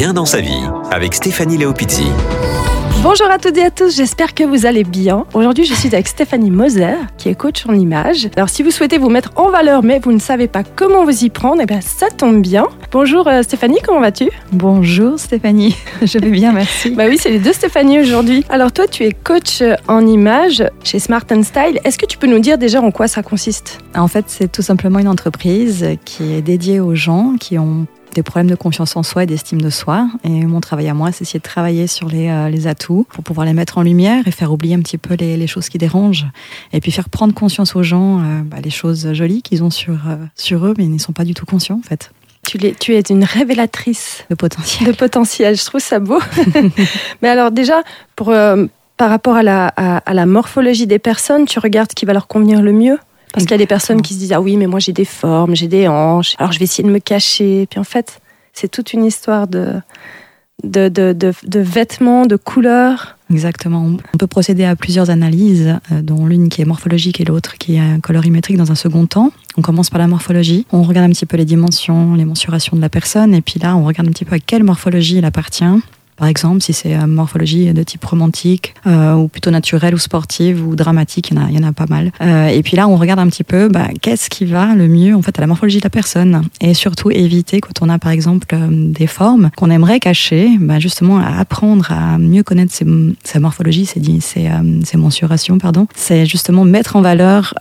bien dans sa vie avec Stéphanie Léopizzi. Bonjour à toutes et à tous, j'espère que vous allez bien. Aujourd'hui, je suis avec Stéphanie Moser, qui est coach en image. Alors, si vous souhaitez vous mettre en valeur, mais vous ne savez pas comment vous y prendre, eh bien, ça tombe bien. Bonjour euh, Stéphanie, comment vas-tu? Bonjour Stéphanie, je vais bien, merci. Bah oui, c'est les deux Stéphanie aujourd'hui. Alors, toi, tu es coach en image chez Smart Style. Est-ce que tu peux nous dire déjà en quoi ça consiste? En fait, c'est tout simplement une entreprise qui est dédiée aux gens qui ont des problèmes de confiance en soi et d'estime de soi. Et mon travail à moi, c'est essayer de travailler sur les, euh, les, atouts pour pouvoir les mettre en lumière et faire oublier un petit peu les, les choses qui dérangent. Et puis faire prendre conscience aux gens euh, bah, les choses jolies qu'ils ont sur, euh, sur eux, mais ils n'y sont pas du tout conscients en fait. Tu, es, tu es une révélatrice de potentiel. De potentiel, je trouve ça beau. mais alors déjà, pour, par rapport à la, à, à la morphologie des personnes, tu regardes ce qui va leur convenir le mieux? Parce qu'il y a des personnes qui se disent ah oui mais moi j'ai des formes, j'ai des hanches, alors je vais essayer de me cacher. Puis en fait c'est toute une histoire de de, de, de, vêtements, de couleurs. Exactement. On peut procéder à plusieurs analyses, euh, dont l'une qui est morphologique et l'autre qui est colorimétrique dans un second temps. On commence par la morphologie. On regarde un petit peu les dimensions, les mensurations de la personne, et puis là, on regarde un petit peu à quelle morphologie il appartient. Par exemple, si c'est une morphologie de type romantique, euh, ou plutôt naturelle, ou sportive, ou dramatique, il y en a, pas mal. Euh, et puis là, on regarde un petit peu bah, qu'est-ce qui va le mieux en fait à la morphologie de la personne. Et surtout éviter, quand on a par exemple euh, des formes qu'on aimerait cacher, bah, justement à apprendre à mieux connaître ses, sa morphologie, ses, ses, ses mensurations, pardon. C'est justement mettre en valeur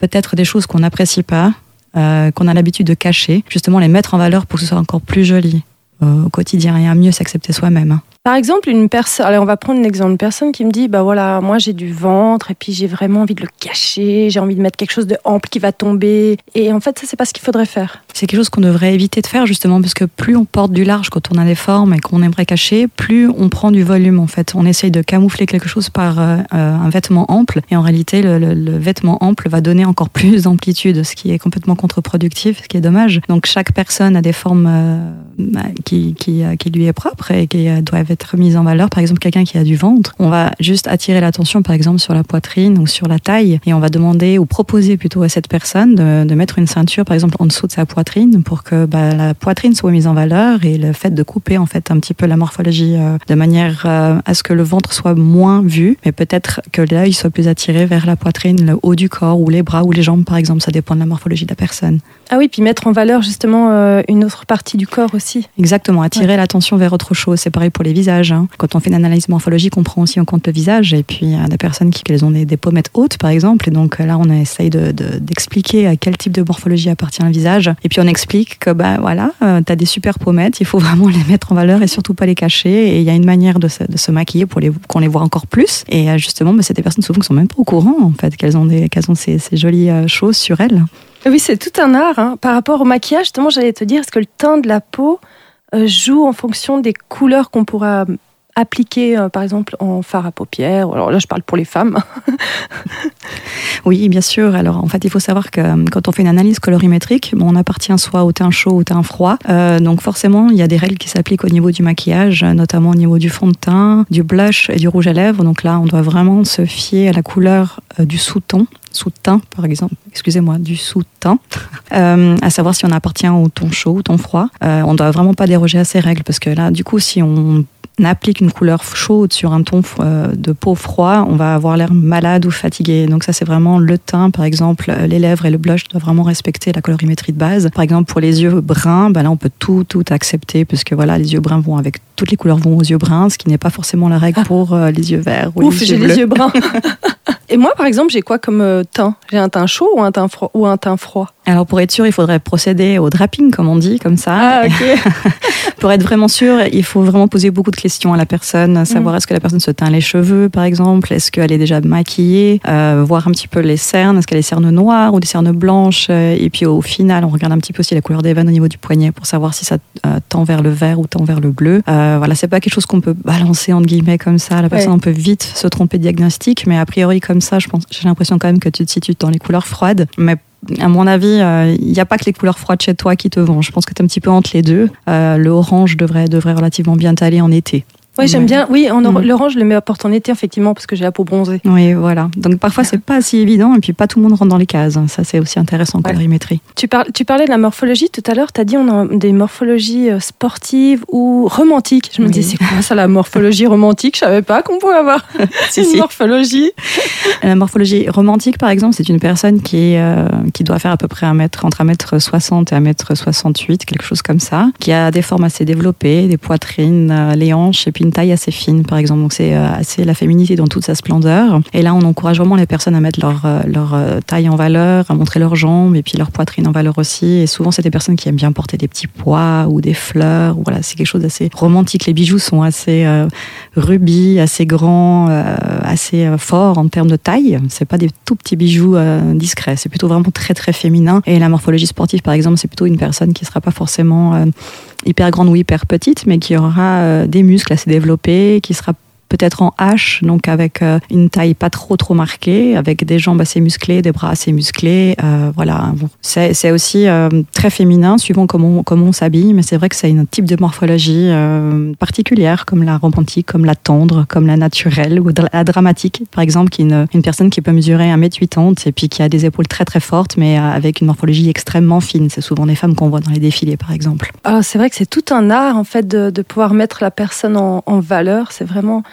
peut-être des choses qu'on n'apprécie pas, qu'on a l'habitude de cacher, justement les mettre en valeur pour que ce soit encore plus joli. Euh, au quotidien mieux s'accepter soi-même. Par exemple, une personne, allez, on va prendre un exemple, une personne qui me dit, bah voilà, moi j'ai du ventre et puis j'ai vraiment envie de le cacher, j'ai envie de mettre quelque chose de ample qui va tomber. Et en fait, ça c'est pas ce qu'il faudrait faire. C'est quelque chose qu'on devrait éviter de faire justement parce que plus on porte du large quand on a des formes et qu'on aimerait cacher, plus on prend du volume en fait. On essaye de camoufler quelque chose par euh, euh, un vêtement ample et en réalité le, vêtement ample va donner encore plus d'amplitude, ce qui est complètement contre-productif, ce qui est dommage. Donc chaque personne a des formes euh, bah, qui, qui, qui, lui est propre et qui doivent être mise en valeur. Par exemple, quelqu'un qui a du ventre, on va juste attirer l'attention, par exemple, sur la poitrine ou sur la taille, et on va demander ou proposer plutôt à cette personne de, mettre une ceinture, par exemple, en dessous de sa poitrine, pour que bah, la poitrine soit mise en valeur et le fait de couper en fait un petit peu la morphologie euh, de manière euh, à ce que le ventre soit moins vu, mais peut-être que l'œil soit plus attiré vers la poitrine, le haut du corps ou les bras ou les jambes, par exemple. Ça dépend de la morphologie de la personne. Ah oui, puis mettre en valeur justement euh, une autre partie du corps aussi. Exactement, attirer l'attention vers autre chose. C'est pareil pour les visages. Hein. Quand on fait une analyse morphologique, on prend aussi en compte le visage. Et puis il y a des personnes qui elles ont des, pommettes hautes, par exemple. Et donc là, on essaye d'expliquer de, à quel type de morphologie appartient un visage. Et puis on explique que bah voilà, euh, tu as des super pommettes, il faut vraiment les mettre en valeur et surtout pas les cacher. Et il y a une manière de se, de se maquiller pour les, qu'on les voit encore plus. Et euh, justement, bah, c'est des personnes souvent qui sont même pas au courant en fait qu'elles ont, des, qu'elles ont ces, ces jolies choses sur elles. Oui, c'est tout un art. Hein. Par rapport au maquillage, justement, j'allais te dire, est-ce que le teint de la peau euh, joue en fonction des couleurs qu'on pourra appliquer, euh, par exemple, en fard à paupières? Alors là, je parle pour les femmes. oui, bien sûr. Alors, en fait, il faut savoir que euh, quand on fait une analyse colorimétrique, bon, on appartient soit au teint chaud au teint froid. donc, forcément, il y a des règles qui s'appliquent au niveau du maquillage, notamment au niveau du fond de teint, du blush et du rouge à lèvres. Donc là, on doit vraiment se fier à la couleur du sous-ton sous-teint, par exemple, excusez-moi, du sous-teint, euh, à savoir si on appartient au ton chaud ou ton froid. Euh, on ne doit vraiment pas déroger à ces règles parce que là, du coup, si on applique une couleur chaude sur un ton euh, de peau froid, on va avoir l'air malade ou fatigué. Donc ça, c'est vraiment le teint, par exemple, les lèvres et le blush doivent vraiment respecter la colorimétrie de base. Par exemple, pour les yeux bruns, ben là, on peut tout, tout accepter puisque voilà, les yeux bruns vont avec toutes les couleurs vont aux yeux bruns, ce qui n'est pas forcément la règle pour les yeux verts ou Ouf, j'ai les yeux bruns. Et moi, par exemple, j'ai quoi comme euh, teint? J'ai un teint chaud ou un teint froid, ou un teint froid? Alors, pour être sûr, il faudrait procéder au draping, comme on dit, comme ça. Ah, pour être vraiment sûr, il faut vraiment poser beaucoup de questions à la personne, savoir mm. est-ce que la personne se teint les cheveux, par exemple, est-ce qu'elle est déjà maquillée, euh, voir un petit peu les cernes, est-ce qu'elle a des cernes noires ou des cernes blanches, euh, et puis au final, on regarde un petit peu aussi la couleur des veines au niveau du poignet pour savoir si ça tend vers le vert ou tend vers le bleu. voilà, c'est pas quelque chose qu'on peut balancer entre guillemets comme ça. La personne peut vite se tromper de diagnostic, mais a priori comme ça, je pense, j'ai l'impression quand même que tu te situes dans les couleurs froides. Mais à mon avis, il euh, n'y a pas que les couleurs froides chez toi qui te vont. Je pense que tu es un petit peu entre les deux. Euh, le orange devrait, devrait relativement bien t'aller en été. Oui, j'aime bien. Oui, en or- Mm. l'orange, je le mets à porte en été, effectivement, parce que j'ai la peau bronzée. Oui, voilà. Donc parfois c'est pas si évident et puis pas tout le monde rentre dans les cases. Ça c'est aussi intéressant Ouais. colorimétrie. Tu, par- tu parlais de la morphologie tout à l'heure. Tu as dit on a des morphologies euh, sportives ou romantiques. Je me Oui. disais, c'est quoi ça, la morphologie romantique? Je savais pas qu'on pouvait avoir Si, une si. morphologie. La morphologie romantique, par exemple, c'est une personne qui, euh, qui doit faire à peu près un mètre, entre 1m60 et 1m68, quelque chose comme ça, qui a des formes assez développées, des poitrines, euh, les hanches, et puis taille assez fine, par exemple. Donc c'est euh, assez la féminité dans toute sa splendeur. Et là, on encourage vraiment les personnes à mettre leur, euh, leur euh, taille en valeur, à montrer leurs jambes, et puis leur poitrine en valeur aussi. Et souvent, c'est des personnes qui aiment bien porter des petits pois ou des fleurs. Voilà, c'est quelque chose d'assez romantique. Les bijoux sont assez rubis, assez grands, assez forts en termes de taille. C'est pas des tout petits bijoux discrets. C'est plutôt vraiment très très féminin. Et la morphologie sportive, par exemple, c'est plutôt une personne qui sera pas forcément hyper grande ou hyper petite, mais qui aura des muscles assez développés, qui sera peut-être en H, donc avec euh, une taille pas trop trop marquée, avec des jambes assez musclées, des bras assez musclés. euh, voilà, c'est aussi euh, très féminin, suivant comment comment on s'habille, mais c'est vrai que c'est un type de morphologie euh, particulière, comme la romantique, comme la tendre, comme la naturelle ou la dramatique, par exemple, qui est une, une personne qui peut mesurer 1m80 et puis qui a des épaules très très fortes, mais euh, avec une morphologie extrêmement fine. C'est souvent des femmes qu'on voit dans les défilés, par exemple. Ah, c'est vrai que c'est tout un art en fait de, de pouvoir mettre la personne en, en valeur. C'est vraiment,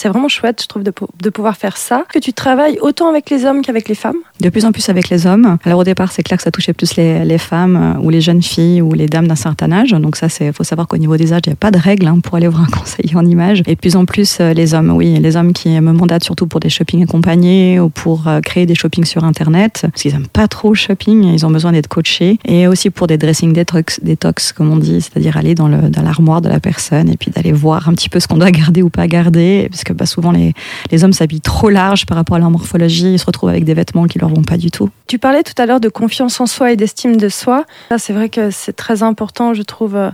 c'est vraiment chouette, je trouve, de, de pouvoir faire ça. Que tu travailles autant avec les hommes qu'avec les femmes? De plus en plus avec les hommes. Alors au départ, c'est clair que ça touchait plus les, les femmes euh, ou les jeunes filles ou les dames d'un certain âge. Donc ça, c'est faut savoir qu'au niveau des âges, il n'y a pas de règle hein, pour aller voir un conseiller en image. Et de plus en plus, euh, les hommes, oui, les hommes qui me mandatent surtout pour des shoppings accompagnés ou pour euh, créer des shoppings sur Internet, parce qu'ils n'aiment pas trop le shopping, ils ont besoin d'être coachés. Et aussi pour des dressing detox, détox comme on dit, c'est-à-dire aller dans le dans l'armoire de la personne et puis d'aller voir un petit peu ce qu'on doit garder ou pas garder, parce que bah, souvent les les hommes s'habillent trop large par rapport à leur morphologie, ils se retrouvent avec des vêtements qui leur vont pas du tout. Tu parlais tout à l'heure de confiance en soi et d'estime de soi. C'est vrai que c'est très important, je trouve. euh,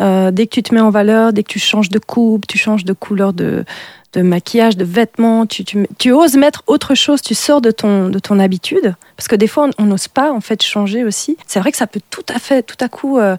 euh, dès que tu te mets en valeur, dès que tu changes de coupe, tu changes de couleur de, de maquillage, de vêtements, tu, tu, oses mettre autre chose, tu sors de ton, de ton habitude. Parce que des fois, on n'ose pas en fait changer aussi. C'est vrai que ça peut tout à fait, tout à coup, euh,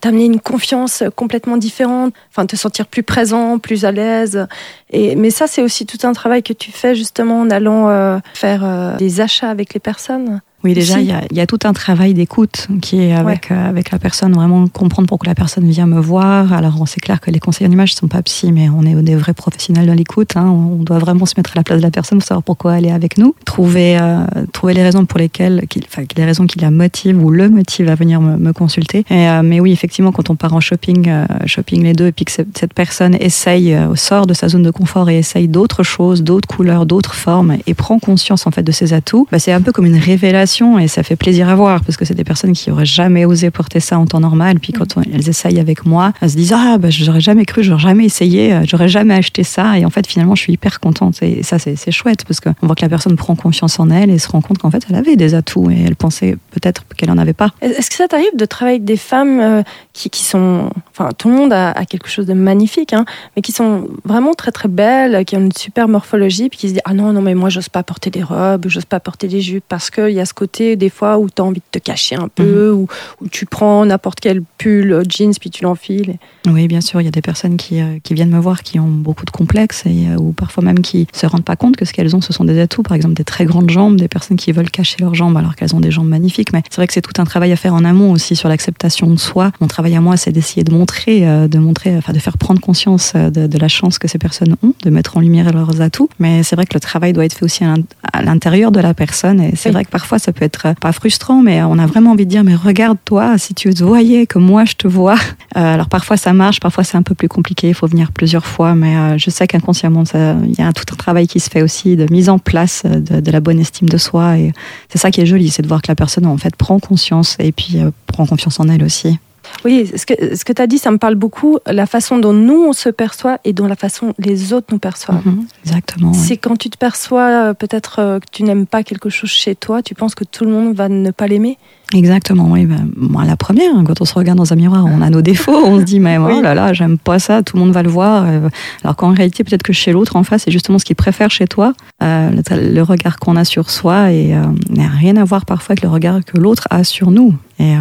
t'amener une confiance complètement différente, enfin te sentir plus présent, plus à l'aise. Et mais ça, c'est aussi tout un travail que tu fais justement en allant euh, faire euh, des achats avec les personnes. Oui, déjà, il y a, il y a tout un travail d'écoute qui est avec, euh, avec la personne, vraiment comprendre pourquoi la personne vient me voir. Alors, c'est clair que les conseillers en image ne sont pas psy, mais on est des vrais professionnels dans l'écoute. hein. On doit vraiment se mettre à la place de la personne pour savoir pourquoi elle est avec nous. Trouver, euh, trouver les raisons pour lesquelles, enfin, les raisons qui la motivent ou le motivent à venir me, me consulter. Et, euh, mais oui, effectivement, quand on part en shopping, shopping les deux, et puis que cette personne essaye, sort de sa zone de confort et essaye d'autres choses, d'autres couleurs, d'autres formes, et prend conscience en fait de ses atouts, bah, c'est un peu comme une révélation et ça fait plaisir à voir parce que c'est des personnes qui auraient jamais osé porter ça en temps normal. Puis quand elles essayent avec moi, elles se disent ah bah j'aurais jamais cru, j'aurais jamais essayé, euh, j'aurais jamais acheté ça. Et en fait finalement je suis hyper contente et ça c'est chouette parce qu'on voit que la personne prend confiance en elle et se rend compte qu'en fait elle avait des atouts et elle pensait peut-être qu'elle en avait pas. Est-ce que ça t'arrive de travailler avec des femmes euh, qui, qui sont, enfin tout le monde a, a quelque chose de magnifique, hein, mais qui sont vraiment très très belles, qui ont une super morphologie, puis qui se disent ah non non mais moi j'ose pas porter des robes, j'ose pas porter des jupes parce qu'il y a ce côté des fois où tu as envie de te cacher un peu, ou où, tu prends n'importe quel pull, euh, jeans, puis tu l'enfiles. Oui, bien sûr, il y a des personnes qui, euh, qui viennent me voir qui ont beaucoup de complexes et, euh, ou parfois même qui se rendent pas compte que ce qu'elles ont, ce sont des atouts. Par exemple, des très grandes jambes, des personnes qui veulent cacher leurs jambes alors qu'elles ont des jambes magnifiques. Mais c'est vrai que c'est tout un travail à faire en amont aussi sur l'acceptation de soi. Mon travail à moi, c'est d'essayer de montrer, de montrer, enfin de faire prendre conscience de, de la chance que ces personnes ont, de mettre en lumière leurs atouts. Mais c'est vrai que le travail doit être fait aussi à l'in- à l'intérieur de la personne. Et c'est Oui. vrai que parfois ça peut être pas frustrant, mais on a vraiment envie de dire, mais regarde-toi, si tu te voyais comme moi je te vois. Euh, alors parfois ça marche, parfois c'est un peu plus compliqué, il faut venir plusieurs fois, mais euh, je sais qu'inconsciemment, il y a tout un travail qui se fait aussi de mise en place euh, de, la bonne estime de soi. Et c'est ça qui est joli, c'est de voir que la personne en fait prend conscience et puis prend confiance en elle aussi. Oui, ce que, ce que tu as dit, ça me parle beaucoup, la façon dont nous on se perçoit et dont la façon les autres nous perçoivent. Mhm, exactement. C'est quand tu te perçois euh, peut-être euh, que tu n'aimes pas quelque chose chez toi, tu penses que tout le monde va ne pas l'aimer. Exactement, oui. Ben, moi, la première, hein, quand on se regarde dans un miroir, on a nos défauts, on se dit, mais oh là là, j'aime pas ça, tout le monde va le voir. Euh, Alors qu'en réalité, peut-être que chez l'autre, en face, c'est justement ce qu'il préfère chez toi, euh, le, le regard qu'on a sur soi, et euh, n'a rien à voir parfois avec le regard que l'autre a sur nous. Et, euh,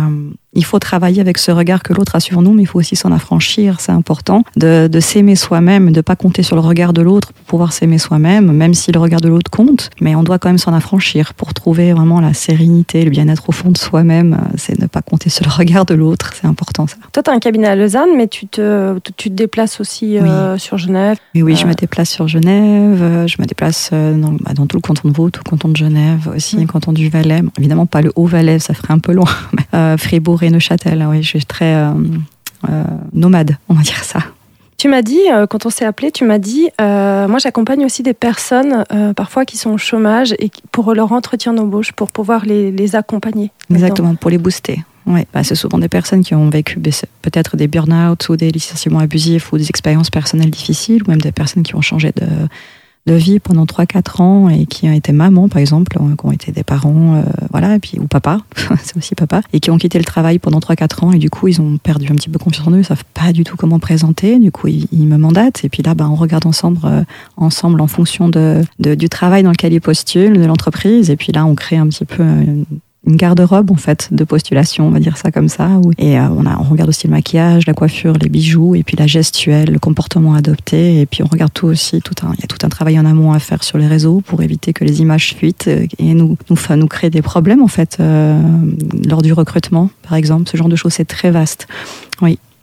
il faut travailler avec ce regard que l'autre a sur nous, mais il faut aussi s'en affranchir. C'est important de, de s'aimer soi-même, de pas compter sur le regard de l'autre pour pouvoir s'aimer soi-même, même si le regard de l'autre compte. Mais on doit quand même s'en affranchir pour trouver vraiment la sérénité, le bien-être au fond de soi-même. C'est ne pas compter sur le regard de l'autre. C'est important ça. Toi, tu as un cabinet à Lausanne, mais tu te, tu te déplaces aussi euh, sur Genève. Oui, je me déplace sur Genève. Je me déplace euh, dans, bah, dans tout le canton de Vaud, tout le canton de Genève, aussi le canton du Valais. Évidemment, pas le Haut-Valais, ça ferait un peu loin. Mais, euh, Fribourg et Neuchâtel, oui, je suis très euh, euh, nomade, on va dire ça. Tu m'as dit, euh, quand on s'est appelé, tu m'as dit, euh, moi j'accompagne aussi des personnes euh, parfois qui sont au chômage et pour leur entretien d'embauche, pour pouvoir les, les accompagner. Exactement, pour les booster. Ouais. Bah, c'est souvent des personnes qui ont vécu peut-être des burn-out ou des licenciements abusifs ou des expériences personnelles difficiles ou même des personnes qui ont changé de, de vie pendant 3-4 ans et qui ont été mamans par exemple, euh, qui ont été des parents, euh, voilà, et puis, ou papa, c'est aussi papa, et qui ont quitté le travail pendant 3-4 ans et du coup ils ont perdu un petit peu confiance en eux, ils savent pas du tout comment présenter, du coup ils, me mandatent et puis là bah, on regarde ensemble, euh, ensemble en fonction de, du travail dans lequel ils postulent, de l'entreprise et puis là on crée un petit peu une, une garde-robe en fait de postulation, on va dire ça comme ça. Et euh, on, a, on regarde aussi le maquillage, la coiffure, les bijoux, et puis la gestuelle, le comportement adopté. Et puis on regarde tout aussi. Tout un, il y a tout un travail en amont à faire sur les réseaux pour éviter que les images fuitent euh, et nous nous, nous des problèmes en fait euh, lors du recrutement, par exemple. Ce genre de choses c'est très vaste.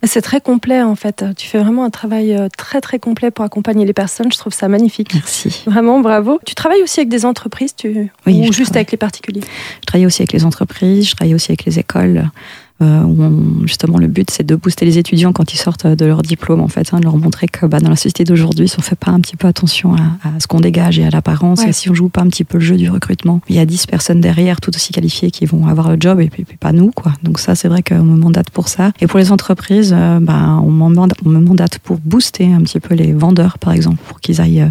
C'est très complet en fait. Tu fais vraiment un travail euh, très très complet pour accompagner les personnes. Je trouve ça magnifique. Merci. Vraiment, bravo. Tu travailles aussi avec des entreprises tu... Oui, ou juste travaille. avec les particuliers? Je travaille aussi avec les entreprises, je travaille aussi avec les écoles. Euh, on- justement, le but, c'est de booster les étudiants quand ils sortent de leur diplôme, en fait, hein, de leur montrer que bah, dans la société d'aujourd'hui, si on fait pas un petit peu attention à, à ce qu'on dégage et à l'apparence, Ouais. et si on joue pas un petit peu le jeu du recrutement, il y a 10 personnes derrière, tout aussi qualifiées, qui vont avoir le job, et puis, puis pas nous, quoi. Donc ça, c'est vrai qu'on me mandate pour ça. Et pour les entreprises, euh, bah, on, me mandate pour booster un petit peu les vendeurs, par exemple, pour qu'ils aillent euh,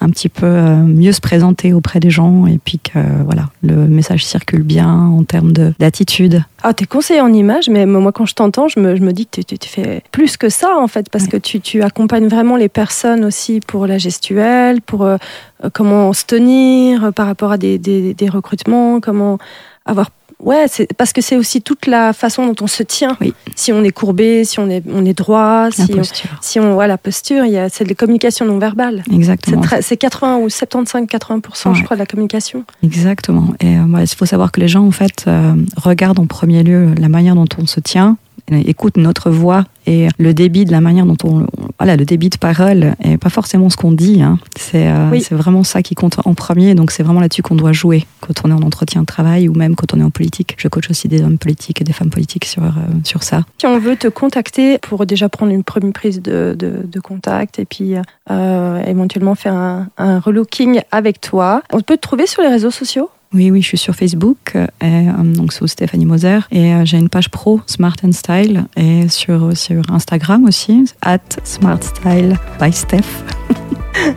un petit peu euh, mieux se présenter auprès des gens et puis que voilà le message circule bien en termes de- d'attitude. Ah, t'es conseiller en image, mais moi, quand je t'entends, je me, je me dis que tu, fais plus que ça, en fait, parce que tu, tu accompagnes vraiment les personnes aussi pour la gestuelle, pour euh, euh, comment se tenir euh, par rapport à des, des, des recrutements, comment avoir. Ouais, c'est parce que c'est aussi toute la façon dont on se tient. Oui. Si on est courbé, si on est, on est droit, La si on, posture. si on voit la posture, c'est de communication non verbale. Exactement. c'est 80 ou 75-80%, Ouais. je crois, de la communication. Exactement. Et euh, ouais, il faut savoir que les gens, en fait, euh, regardent en premier lieu la manière dont on se tient, écoutent notre voix et le débit de la manière dont on, on- voilà, le débit de parole et pas forcément ce qu'on dit. hein. C'est euh, Oui. c'est vraiment ça qui compte en premier. Donc c'est vraiment là-dessus qu'on doit jouer quand on est en entretien de travail ou même quand on est en politique. Je coach aussi des hommes politiques et des femmes politiques sur euh, sur ça. Si on veut te contacter pour déjà prendre une première prise de, de, de contact et puis euh, éventuellement faire un, un relooking avec toi, on peut te trouver sur les réseaux sociaux? Oui, oui, je suis sur Facebook, euh, et, euh, donc sous Stéphanie Moser, et euh, j'ai une page pro Smart and Style, et sur, sur Instagram aussi, at Smart Style by Steph.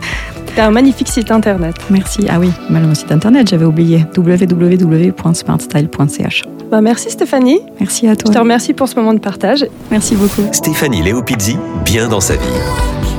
Tu as un magnifique site internet. Merci. Ah oui, mon site internet, j'avais oublié, www.smartstyle.ch. Bah, merci Stéphanie. Merci à Je te toi. remercie pour ce moment de partage. Merci beaucoup. Stéphanie Léopizzi, bien dans sa vie.